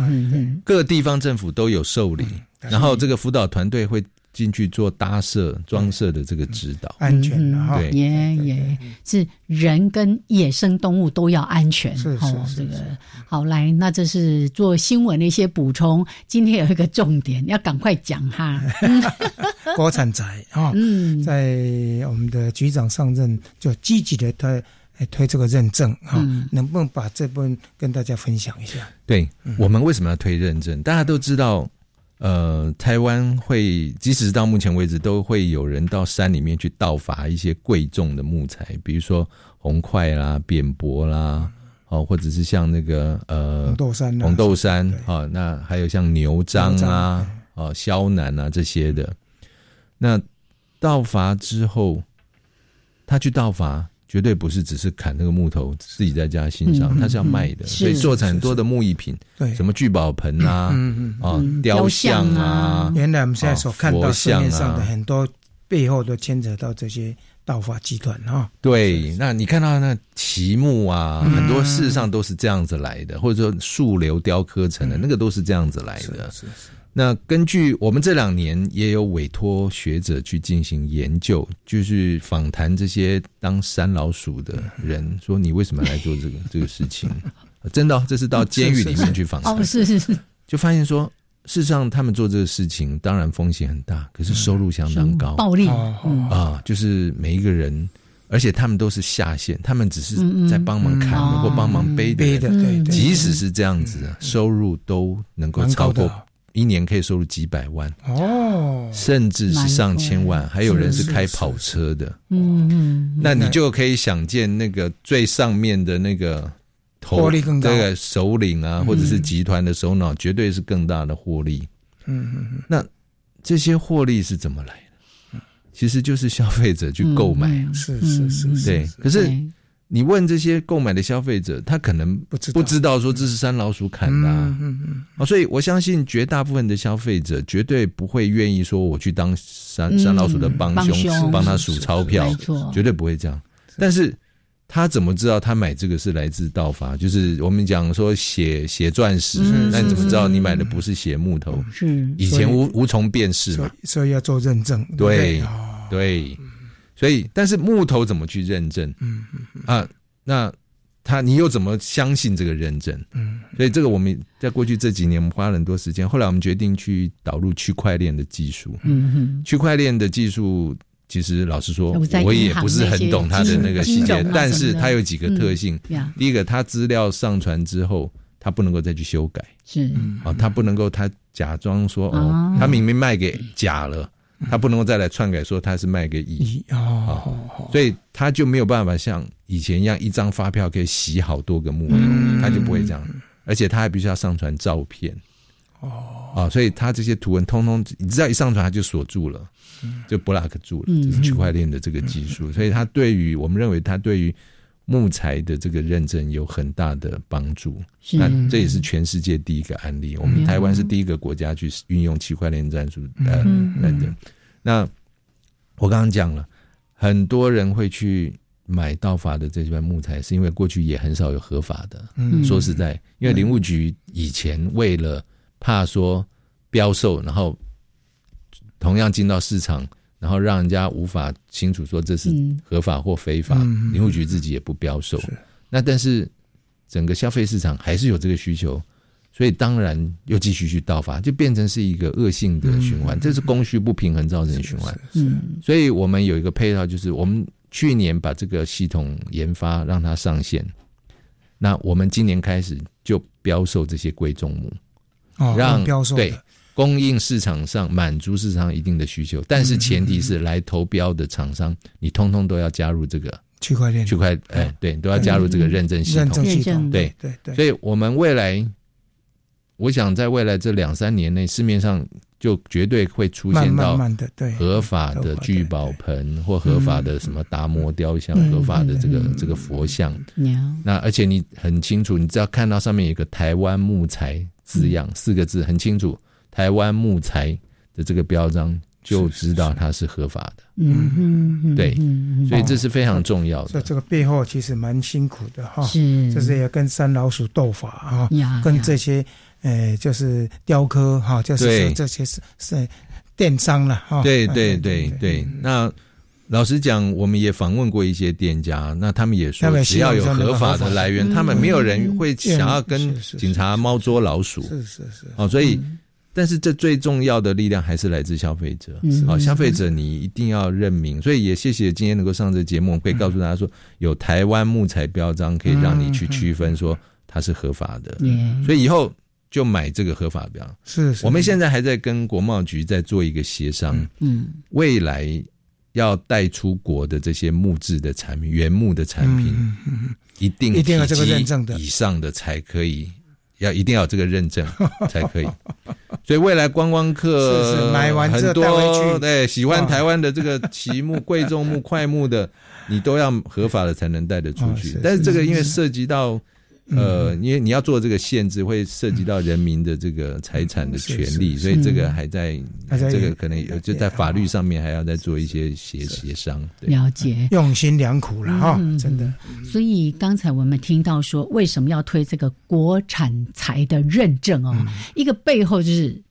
S6: 各地方政府都有受理，然后这个辅导团队会进去做搭设、装设的这个指导，
S4: 安全的
S6: 对，
S3: 也也是人跟野生动物都要安全，
S4: 是是
S3: 这个好来，那这是做新闻的一些补充。今天有一个重点，要赶快讲哈，
S4: 国产宅啊，嗯在我们的局长上任就积极的推。推这个认证啊，能不能把这部分跟大家分享一下？
S6: 对我们为什么要推认证？大家都知道，呃，台湾会即使到目前为止，都会有人到山里面去盗伐一些贵重的木材，比如说红块啦、扁柏啦，哦，或者是像那个呃
S4: 红豆杉、
S6: 红豆杉啊，那还有像牛樟啊、哦萧楠啊这些的。那盗伐之后，他去盗伐。绝对不是只是砍那个木头自己在家欣赏，它是要卖的，所以做很多的木艺品，
S4: 对，
S6: 什么聚宝盆啊，啊，雕像啊，
S4: 原来我们现在所看到市面上的很多背后都牵扯到这些道法集团啊。
S6: 对，那你看到那奇木啊，很多事实上都是这样子来的，或者说树瘤雕刻成的那个都是这样子来的。
S4: 是是。
S6: 那根据我们这两年也有委托学者去进行研究，就是访谈这些当山老鼠的人，说你为什么来做这个这个事情？真的，这是到监狱里面去访谈。
S3: 哦，是是是，
S6: 就发现说，事实上他们做这个事情，当然风险很大，可是收入相当高，
S3: 暴利
S6: 啊，就是每一个人，而且他们都是下线，他们只是在帮忙砍或帮忙背
S4: 背的，对，
S6: 即使是这样子，收入都能够超过。一年可以收入几百万
S4: 哦，
S6: 甚至是上千万，还有人是开跑车的。嗯嗯，那你就可以想见那个最上面的那个
S4: 获利更
S6: 这个首领啊，或者是集团的首脑，绝对是更大的获利。
S4: 嗯嗯，
S6: 那这些获利是怎么来的？其实就是消费者去购买，
S4: 是是是，
S6: 对。可是。你问这些购买的消费者，他可能不知不知道说这是山老鼠砍的，
S4: 嗯嗯
S6: 啊，所以我相信绝大部分的消费者绝对不会愿意说我去当山山老鼠的帮凶，帮他数钞票，绝对不会这样。但是他怎么知道他买这个是来自盗伐？就是我们讲说血血钻石，那你怎么知道你买的不是血木头？
S3: 是。
S6: 以前无无从辨识嘛，
S4: 所以要做认证。
S6: 对对。所以，但是木头怎么去认证？
S4: 嗯
S6: 嗯啊，那他你又怎么相信这个认证？
S4: 嗯，
S6: 所以这个我们在过去这几年，我们花了很多时间。后来我们决定去导入区块链的技术。
S3: 嗯哼，
S6: 区块链的技术，其实老实说，我也不是很懂它的那个细节，但是它有几个特性。第一个，它资料上传之后，它不能够再去修改。
S3: 是
S6: 啊，它不能够，它假装说哦，它明明卖给假了。他不能够再来篡改说他是卖给乙
S4: 哦，
S6: 所以他就没有办法像以前一样一张发票可以洗好多个木头，他就不会这样，而且他还必须要上传照片
S4: 哦。
S6: 啊，所以他这些图文通通，你知道一上传他就锁住了，就 block 住了，这是区块链的这个技术，所以他对于我们认为他对于。木材的这个认证有很大的帮助，那这也是全世界第一个案例。我们台湾是第一个国家去运用区块链战术呃认证。那我刚刚讲了，很多人会去买盗伐的这些木材，是因为过去也很少有合法的。说实在，因为林务局以前为了怕说标售，然后同样进到市场。然后让人家无法清楚说这是合法或非法，林务局自己也不标售。那但是整个消费市场还是有这个需求，所以当然又继续去盗伐，就变成是一个恶性的循环。这是供需不平衡造成的循环。
S3: 嗯，
S6: 所以我们有一个配套，就是我们去年把这个系统研发让它上线，那我们今年开始就标售这些贵重木，让
S4: 标售
S6: 对。供应市场上满足市场一定的需求，但是前提是来投标的厂商，你通通都要加入这个
S4: 区块链，
S6: 区块哎，对，都要加入这个认证系统。
S4: 认证系统，
S6: 对
S4: 对对。
S6: 所以，我们未来，我想在未来这两三年内，市面上就绝对会出现到合法的聚宝盆或合法的什么达摩雕像、合法的这个这个佛像。那而且你很清楚，你只要看到上面有个台湾木材字样四个字，很清楚。台湾木材的这个标章就知道它是合法的，
S3: 嗯嗯，
S6: 对，所以这是非常重要的。
S4: 在这个背后其实蛮辛苦的哈，
S3: 是，
S4: 就是也跟山老鼠斗法啊，跟这些呃就是雕刻哈，就是这些是是电商了哈。
S6: 对对对对，那老实讲，我们也访问过一些店家，那他们也说，只要有合法的来源，他们没有人会想要跟警察猫捉老鼠，
S4: 是是是，
S6: 哦，所以。但是这最重要的力量还是来自消费者，好，消费者你一定要认明。所以也谢谢今天能够上这节目，可以告诉大家说，有台湾木材标章可以让你去区分说它是合法的。所以以后就买这个合法标。
S4: 是，
S6: 我们现在还在跟国贸局在做一个协商，
S3: 嗯，
S6: 未来要带出国的这些木质的产品、原木的产品，一定
S4: 一定要这个认证的。
S6: 以上的才可以。要一定要这个认证 才可以，所以未来观光客
S4: 买完
S6: 很多对喜欢台湾的这个奇木、贵重木、快木的，你都要合法的才能带得出去。但是这个因为涉及到呃，因为你要做这个限制，会涉及到人民的这个财产的权利，所以这个还在这个可能有就在法律上面还要再做一些协协商。
S3: 了解，
S4: 用心良苦了哈，真的。
S3: 所以刚才我们听到说，为什么要推这个国产材的认证哦？一个背后就是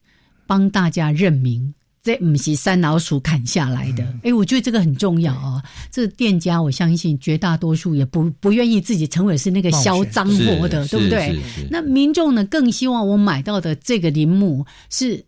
S3: 帮大家认明。这不是山老鼠砍下来的，哎，我觉得这个很重要啊。这店家，我相信绝大多数也不不愿意自己成为是那个销赃货的，对不对？那民众呢，更希望我买到的这个林木是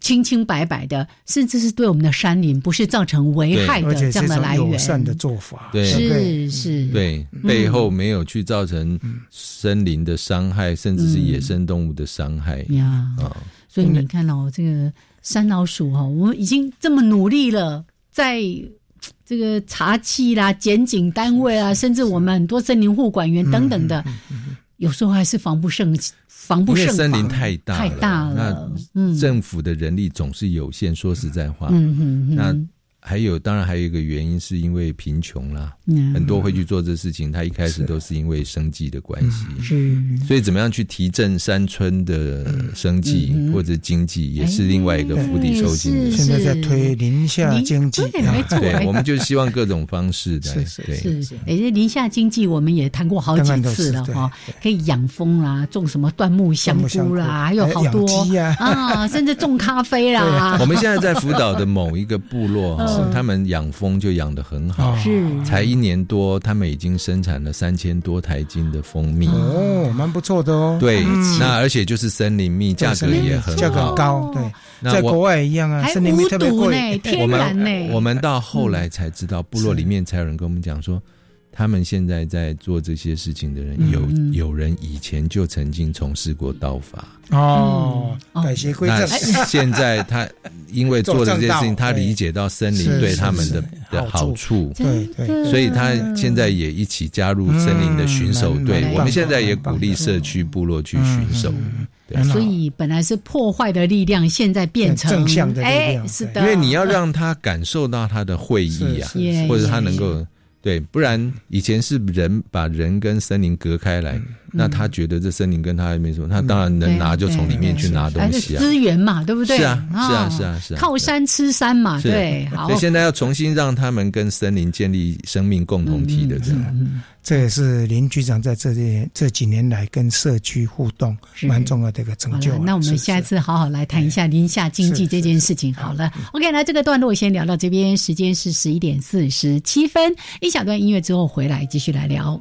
S3: 清清白白的，甚至是对我们的山林不是造成危害的这样的来源。
S4: 善的做法，
S3: 是是，
S6: 对背后没有去造成森林的伤害，甚至是野生动物的伤害。
S3: 呀。啊，所以你看到这个。山老鼠哦，我们已经这么努力了，在这个茶器啦、检警单位啊，甚至我们很多森林护管员等等的，有时候还是防不胜防不胜防。
S6: 森林太大
S3: 太大了，那
S6: 政府的人力总是有限。说实在话，嗯嗯那。还有，当然还有一个原因，是因为贫穷啦。很多会去做这事情，他一开始都是因为生计的关系。
S3: 是，
S6: 所以怎么样去提振山村的生计或者经济，也是另外一个釜底抽薪。
S4: 现在在推林下经济，
S6: 对，我们就希望各种方式的。
S3: 对，是是。哎，林下经济我们也谈过好几次了哈，可以养蜂啦，种什么椴木香菇啦，还有好多啊，甚至种咖啡啦。
S6: 我们现在在福岛的某一个部落。他们养蜂就养的很好，
S3: 是。
S6: 才一年多，他们已经生产了三千多台斤的蜂蜜。
S4: 哦，蛮不错的哦。
S6: 对，那而且就是森林蜜，价格也很
S4: 价格高。对，在国外一样啊，森林蜜特别贵。
S3: 天然呢，
S6: 我们到后来才知道，部落里面才有人跟我们讲说。他们现在在做这些事情的人，有有人以前就曾经从事过道法。
S4: 哦，改邪归正。
S6: 现在他因为做这些事情，他理解到森林对。他们的的好处，
S4: 对对，
S6: 所以他现在也一起加入森林的巡守队。我们现在也鼓励社区部落去巡守。
S3: 所以本来是破坏的力量，现在变成
S4: 正向的力量。
S3: 是的，
S6: 因为你要让他感受到他的会议啊，或者他能够。对，不然以前是人把人跟森林隔开来，那他觉得这森林跟他没什么，他当然能拿就从里面去拿东西
S3: 啊，资源嘛，对不对？
S6: 是啊，是啊，是啊，是啊，
S3: 靠山吃山嘛，对。好，
S6: 所以现在要重新让他们跟森林建立生命共同体的这样。
S4: 这也是林局长在这些这几年来跟社区互动蛮重要的一个成就。
S3: 那我们下次好好来谈一下林下经济这件事情。好了，OK，那这个段落先聊到这边，时间是十一点四十七分，一小段音乐之后回来继续来聊。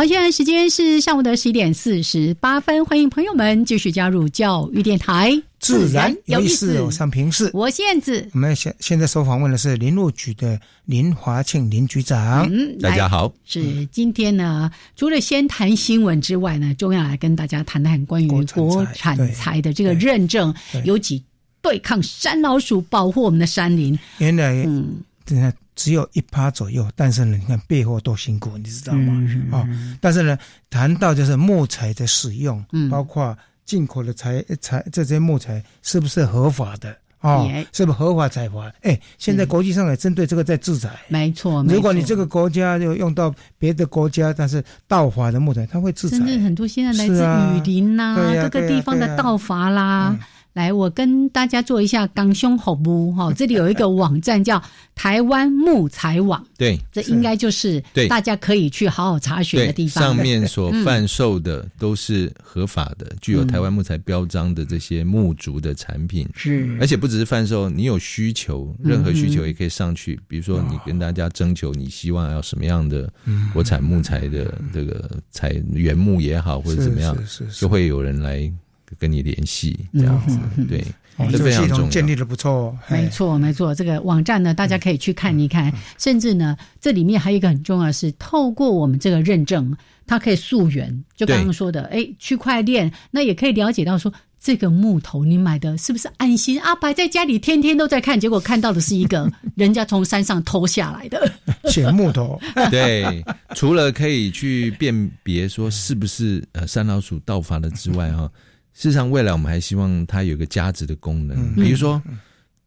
S3: 好，现在时间是上午的十一点四十八分，欢迎朋友们继续加入教育电台，
S4: 自然有意思。我上平视，
S3: 我现子。
S4: 我们现现在所访问的是林路局的林华庆林局长。
S3: 嗯，
S6: 大家好。
S3: 是今天呢，除了先谈新闻之外呢，重要来跟大家谈谈关于国产材的这个认证，尤其对抗山老鼠，保护我们的山林。
S4: 原来，嗯，等下。只有一趴左右，但是呢，你看背后多辛苦，你知道吗？啊，但是呢，谈到就是木材的使用，包括进口的材材这些木材是不是合法的啊？是不是合法采伐？哎，现在国际上也针对这个在制裁。
S3: 没错，
S4: 如果你这个国家就用到别的国家，但是盗伐的木材，它会制裁。
S3: 甚至很多现在来自雨林呐，各个地方的盗伐啦。来，我跟大家做一下港胸好不哈？这里有一个网站叫台湾木材网，
S6: 对，
S3: 这应该就是对大家可以去好好查询的地方。
S6: 上面所贩售的都是合法的，具有台湾木材标章的这些木竹的产品。
S3: 是，
S6: 而且不只是贩售，你有需求，任何需求也可以上去。比如说，你跟大家征求你希望要什么样的国产木材的这个材原木也好，或者怎么样，就会有人来。跟你联系，这样子，对，
S4: 这个系统建立的不错，
S3: 没错没错。这个网站呢，大家可以去看一看，甚至呢，这里面还有一个很重要是，透过我们这个认证，它可以溯源，就刚刚说的，哎，区块链，那也可以了解到说。这个木头你买的是不是安心？啊？摆在家里天天都在看，结果看到的是一个 人家从山上偷下来的
S4: 捡木头。
S6: 对，除了可以去辨别说是不是呃山老鼠盗伐的之外，哈，事实上未来我们还希望它有一个价值的功能，比如说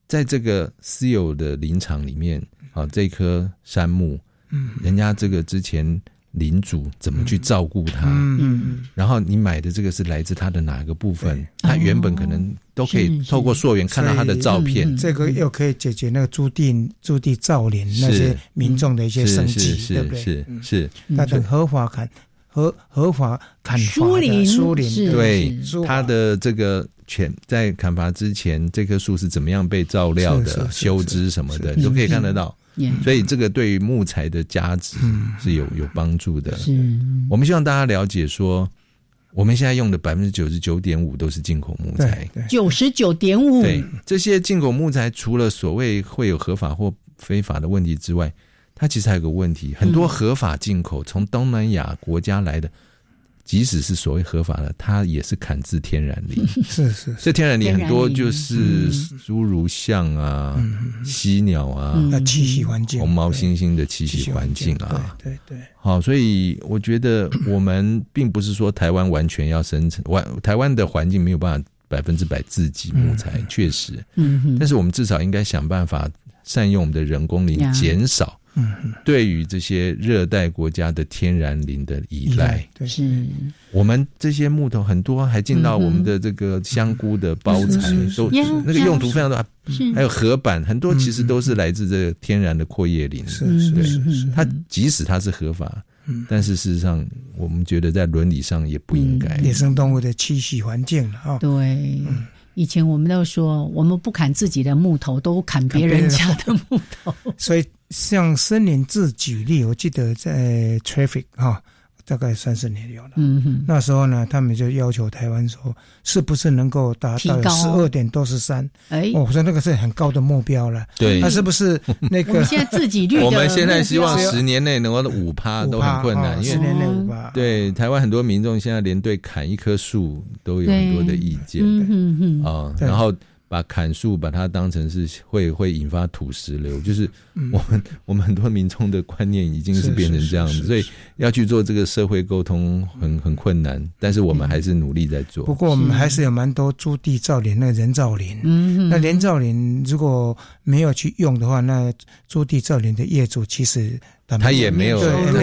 S6: 在这个私有的林场里面，啊，这棵杉木，嗯，人家这个之前。领主怎么去照顾它？嗯，然后你买的这个是来自它的哪个部分？它原本可能都可以透过溯源看到它的照片。
S4: 这个又可以解决那个租地租地造林那些民众的一些生计，对不对？
S6: 是是，
S4: 那等合法砍合合法砍伐
S3: 疏林
S4: 疏林，
S6: 对它的这个全在砍伐之前，这棵树是怎么样被照料的、修枝什么的，你都可以看得到。所以这个对于木材的价值是有有帮助的。是，我们希望大家了解说，我们现在用的百分之九十九点五都是进口木材。
S3: 九十九点五。
S6: 对，这些进口木材除了所谓会有合法或非法的问题之外，它其实还有个问题，很多合法进口从东南亚国家来的。即使是所谓合法的，它也是砍自天然林。
S4: 是是，
S6: 这天然林很多就是诸如象啊、犀鸟啊、
S4: 栖息环境、
S6: 红毛猩猩的栖息环境
S4: 啊。对对。
S6: 好，所以我觉得我们并不是说台湾完全要生成完，台湾的环境没有办法百分之百自给木材，确实。嗯。但是我们至少应该想办法善用我们的人工林，减少。嗯，对于这些热带国家的天然林的依赖，
S3: 是，
S6: 我们这些木头很多还进到我们的这个香菇的包材，都那个用途非常多，还有合板，很多其实都是来自这个天然的阔叶林。
S4: 是是是，
S6: 它即使它是合法，但是事实上我们觉得在伦理上也不应该。
S4: 野生动物的栖息环境了啊，
S3: 对。以前我们都说，我们不砍自己的木头，都砍别人家的木头。
S4: 所以，像森林制举例，我记得在 Traffic 哈。大概三四年有了，嗯哼，那时候呢，他们就要求台湾说，是不是能够达到十二点多十三？哎，我说那个是很高的目标了，
S6: 对，
S4: 那是不是那个？我
S3: 们现在自己绿，
S6: 我们现在希望十年内能够五趴都很困难，因为
S4: 十年内五趴。
S6: 对，台湾很多民众现在连对砍一棵树都有很多的意见，嗯哼啊，然后。把砍树把它当成是会会引发土石流，就是我们我们很多民众的观念已经是变成这样子，所以要去做这个社会沟通很很困难，但是我们还是努力在做。
S4: 不过我们还是有蛮多驻地造林那人造林，嗯，那人造林如果没有去用的话，那驻地造林的业主其实。
S6: 他也没有，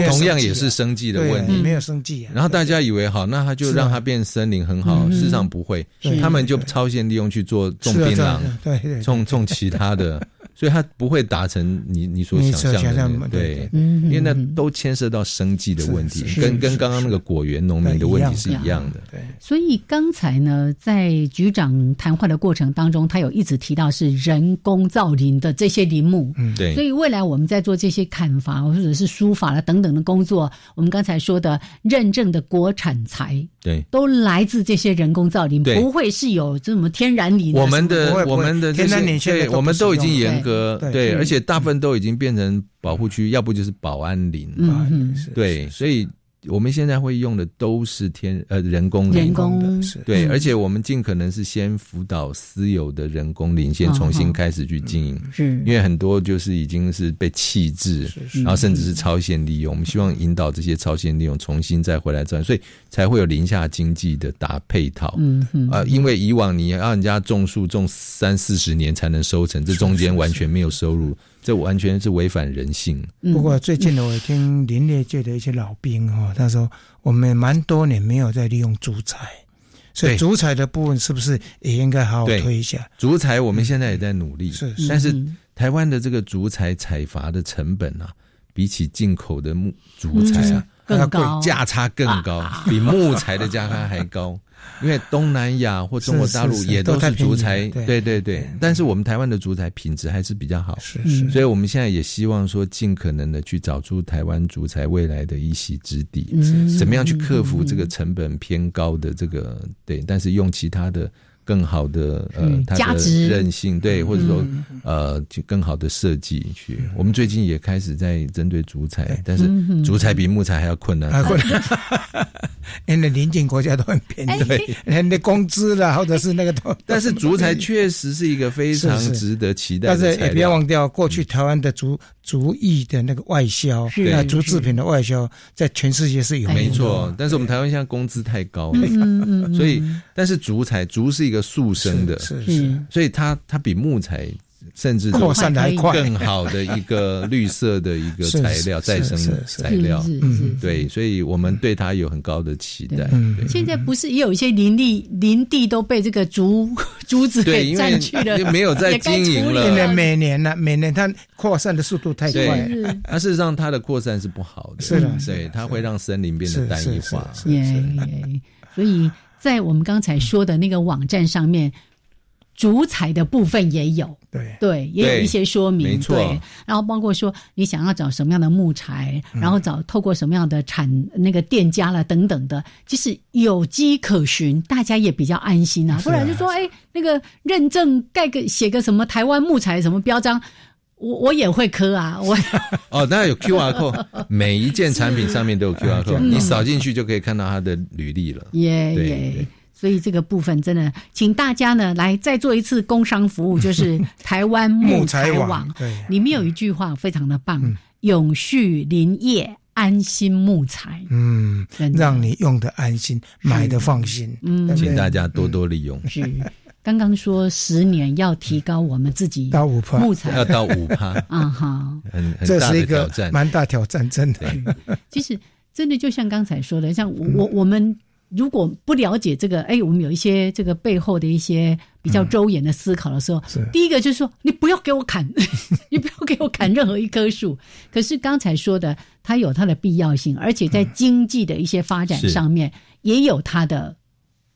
S6: 同样也是生计的问题，
S4: 没有生计。
S6: 然后大家以为好，那他就让它变森林很好，事实上不会，他们就超限利用去做种槟榔，
S4: 对，
S6: 种种其他的。所以它不会达成你你所想象的，对，因为那都牵涉到生计的问题，跟跟刚刚那个果园农民的问题是一样的。
S4: 对，
S3: 所以刚才呢，在局长谈话的过程当中，他有一直提到是人工造林的这些林木，
S6: 嗯，对。
S3: 所以未来我们在做这些砍伐或者是书法了等等的工作，我们刚才说的认证的国产材，
S6: 对，
S3: 都来自这些人工造林，不会是有这么天然林。
S6: 我们的我们的
S4: 天然林，
S6: 对，我们都已经严。格对，而且大部分都已经变成保护区，要不就是保安林。嗯，对，所以。我们现在会用的都是天呃人工
S3: 人工。
S6: 的，对，而且我们尽可能是先辅导私有的人工林，先重新开始去经营，
S3: 是，
S6: 因为很多就是已经是被弃置，然后甚至是超限利用。我们希望引导这些超限利用重新再回来赚，所以才会有林下经济的搭配套。嗯嗯，啊，因为以往你要人家种树种三四十年才能收成，这中间完全没有收入。这完全是违反人性。
S4: 不过最近呢，我听林业界的一些老兵哈，他说我们蛮多年没有在利用竹材，所以竹材的部分是不是也应该好好推一下？
S6: 竹材我们现在也在努力，
S4: 是，
S6: 但是台湾的这个竹材采伐的成本啊，比起进口的木竹材啊，
S3: 更高，
S6: 价差更高，比木材的价差还高。因为东南亚或中国大陆也都是竹材，对对对。但是我们台湾的竹材品质还是比较好，
S4: 是是。
S6: 所以我们现在也希望说，尽可能的去找出台湾竹材未来的一席之地，怎么样去克服这个成本偏高的这个对，但是用其他的。更好的呃，它的韧性对，或者说呃，就更好的设计去。我们最近也开始在针对竹材，但是竹材比木材还要困难。
S4: 困难，因为邻近国家都很便宜，人的工资啦，或者是那个都。
S6: 但是竹材确实是一个非常值得期待。
S4: 但是也不要忘掉，过去台湾的竹竹艺的那个外销，啊，竹制品的外销，在全世界是有
S6: 没错。但是我们台湾现在工资太高。了，所以但是竹材竹是一个速生的，
S4: 是。是，
S6: 所以它它比木材。甚至
S4: 扩散的还快，
S6: 更好的一个 绿色的一个材料，再生材料，嗯，对，所以我们对它有很高的期待。
S3: 现在不是也有一些林地林地都被这个竹 竹子给占据了，
S6: 没有在经营了。
S4: 现在每年呢，每年它扩散的速度太快，
S6: 它事实上它的扩散是不好的，
S4: 是的，
S6: 对，它会让森林变得单一化。
S3: 所以在我们刚才说的那个网站上面。主彩的部分也有，
S4: 对
S3: 对，也有一些说明，
S6: 没错。
S3: 然后包括说你想要找什么样的木材，然后找透过什么样的产那个店家了等等的，其实有迹可循，大家也比较安心啊。不然就说，哎，那个认证盖个写个什么台湾木材什么标章，我我也会磕啊。我
S6: 哦，当然有 Q R code，每一件产品上面都有 Q R code，你扫进去就可以看到它的履历了。
S3: 耶耶。所以这个部分真的，请大家呢来再做一次工商服务，就是台湾木材网。
S4: 对，
S3: 里面有一句话非常的棒：“永续林业，安心木材。”
S4: 嗯，让你用的安心，买的放心。
S3: 嗯，
S6: 请大家多多利用。
S3: 是，刚刚说十年要提高我们自己
S4: 到五趴
S3: 木材
S6: 要到五趴
S3: 啊哈，
S6: 很
S4: 这是一个蛮大挑战，真的。
S3: 其实真的就像刚才说的，像我我们。如果不了解这个，哎，我们有一些这个背后的一些比较周延的思考的时候，第一个就是说，你不要给我砍，你不要给我砍任何一棵树。可是刚才说的，它有它的必要性，而且在经济的一些发展上面也有它的。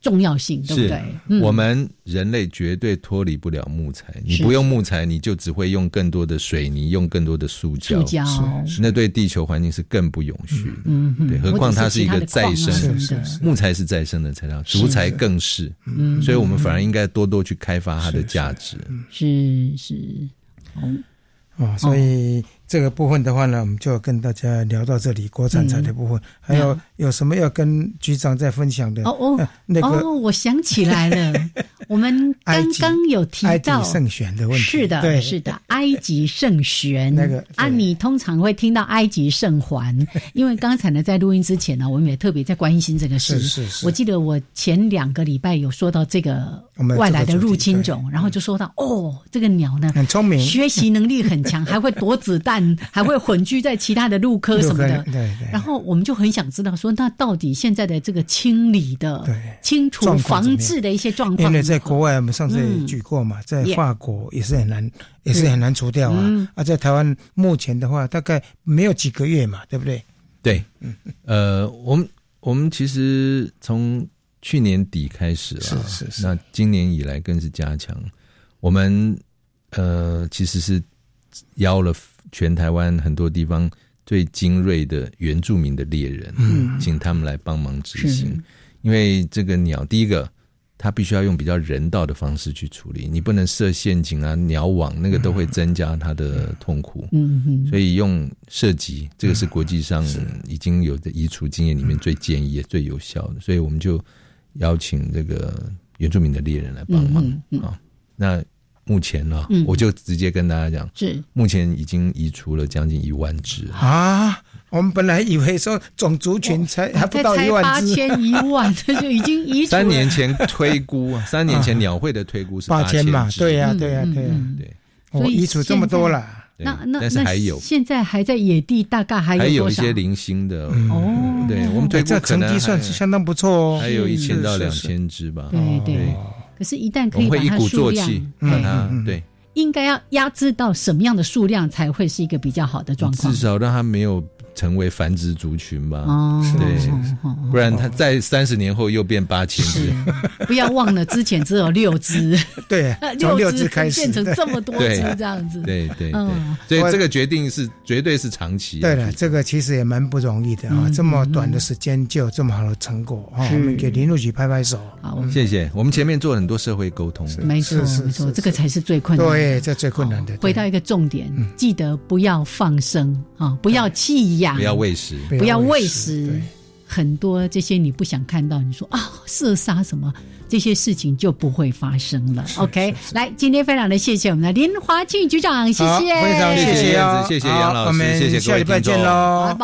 S3: 重要性对不对？
S6: 我们人类绝对脱离不了木材。你不用木材，你就只会用更多的水泥，用更多的塑胶。
S3: 塑胶，
S6: 那对地球环境是更不永续的。嗯对，何况它是一个再生的木材，是再生的材料，竹材更是。嗯，所以我们反而应该多多去开发它的价值。
S3: 是是，
S4: 哦，所以。这个部分的话呢，我们就跟大家聊到这里。国产材的部分，还有有什么要跟局长再分享的？
S3: 哦哦，那个哦，我想起来了，我们刚刚有提到
S4: 圣玄的问题，
S3: 是的，是的，埃及圣玄
S4: 那个
S3: 啊，你通常会听到埃及圣环，因为刚才呢，在录音之前呢，我们也特别在关心这个事。
S4: 是是，
S3: 我记得我前两个礼拜有说到这个外来的入侵种，然后就说到哦，这个鸟呢
S4: 很聪明，
S3: 学习能力很强，还会躲子弹。还会混居在其他的路科什么的，
S4: 对对。
S3: 然后我们就很想知道，说那到底现在的这个清理的、清除、防治的一些状况，
S4: 因为在国外我们上次也举过嘛，在法国也是很难，也是很难除掉啊。啊，在台湾目前的话，大概没有几个月嘛，对不对？
S6: 对，呃，我们我们其实从去年底开始了，
S4: 是是是。
S6: 那今年以来更是加强，我们呃其实是。邀了全台湾很多地方最精锐的原住民的猎人，嗯，请他们来帮忙执行。因为这个鸟，第一个，它必须要用比较人道的方式去处理，你不能设陷阱啊、鸟网，那个都会增加它的痛苦。嗯嗯，所以用射击，这个是国际上已经有的移除经验里面最建议也最有效的，所以我们就邀请这个原住民的猎人来帮忙啊。那目前呢，我就直接跟大家讲，
S3: 是
S6: 目前已经移除了将近一万只
S4: 啊！我们本来以为说种族群才还不到一万
S3: 只，八千 一万，就已经移除。
S6: 三年前推估啊，三年前鸟会的推估是
S4: 八千
S6: 嘛？
S4: 对呀，对呀，对呀，对。
S3: 所以
S4: 移除这么多了，
S3: 那那
S6: 但是还有，
S3: 现在还在野地，大概还有
S6: 还有一些零星的
S3: 哦。
S6: 对我们推
S4: 这成绩算是相当不错哦，
S6: 还有一千到两千只吧。
S3: 对对。可是，一旦可以把它数量，
S6: 把它对。
S3: 应该要压制到什么样的数量才会是一个比较好的状况？
S6: 至少让它没有成为繁殖族群吧。哦，对，不然它在三十年后又变八千只。
S3: 不要忘了，之前只有六只，
S4: 对，
S3: 六
S4: 只开
S3: 始变成这么多只这样子。
S6: 对对对，所以这个决定是绝对是长期。
S4: 对了，这个其实也蛮不容易的啊，这么短的时间就有这么好的成果啊，我们给林路局拍拍手。
S3: 好，
S6: 谢谢。我们前面做了很多社会沟通，
S3: 没错没错，这个才是最困难。
S4: 对，这最困难的。
S3: 回到一个重点，记得不要放生啊，不要弃养，
S6: 不要喂食，
S3: 不要喂食。很多这些你不想看到，你说啊，射杀什么？这些事情就不会发生了。OK，来，今天非常的谢谢我们的林华庆局长，谢谢，
S4: 非常谢谢
S6: 谢谢杨老师，谢谢各位听众，
S4: 拜拜。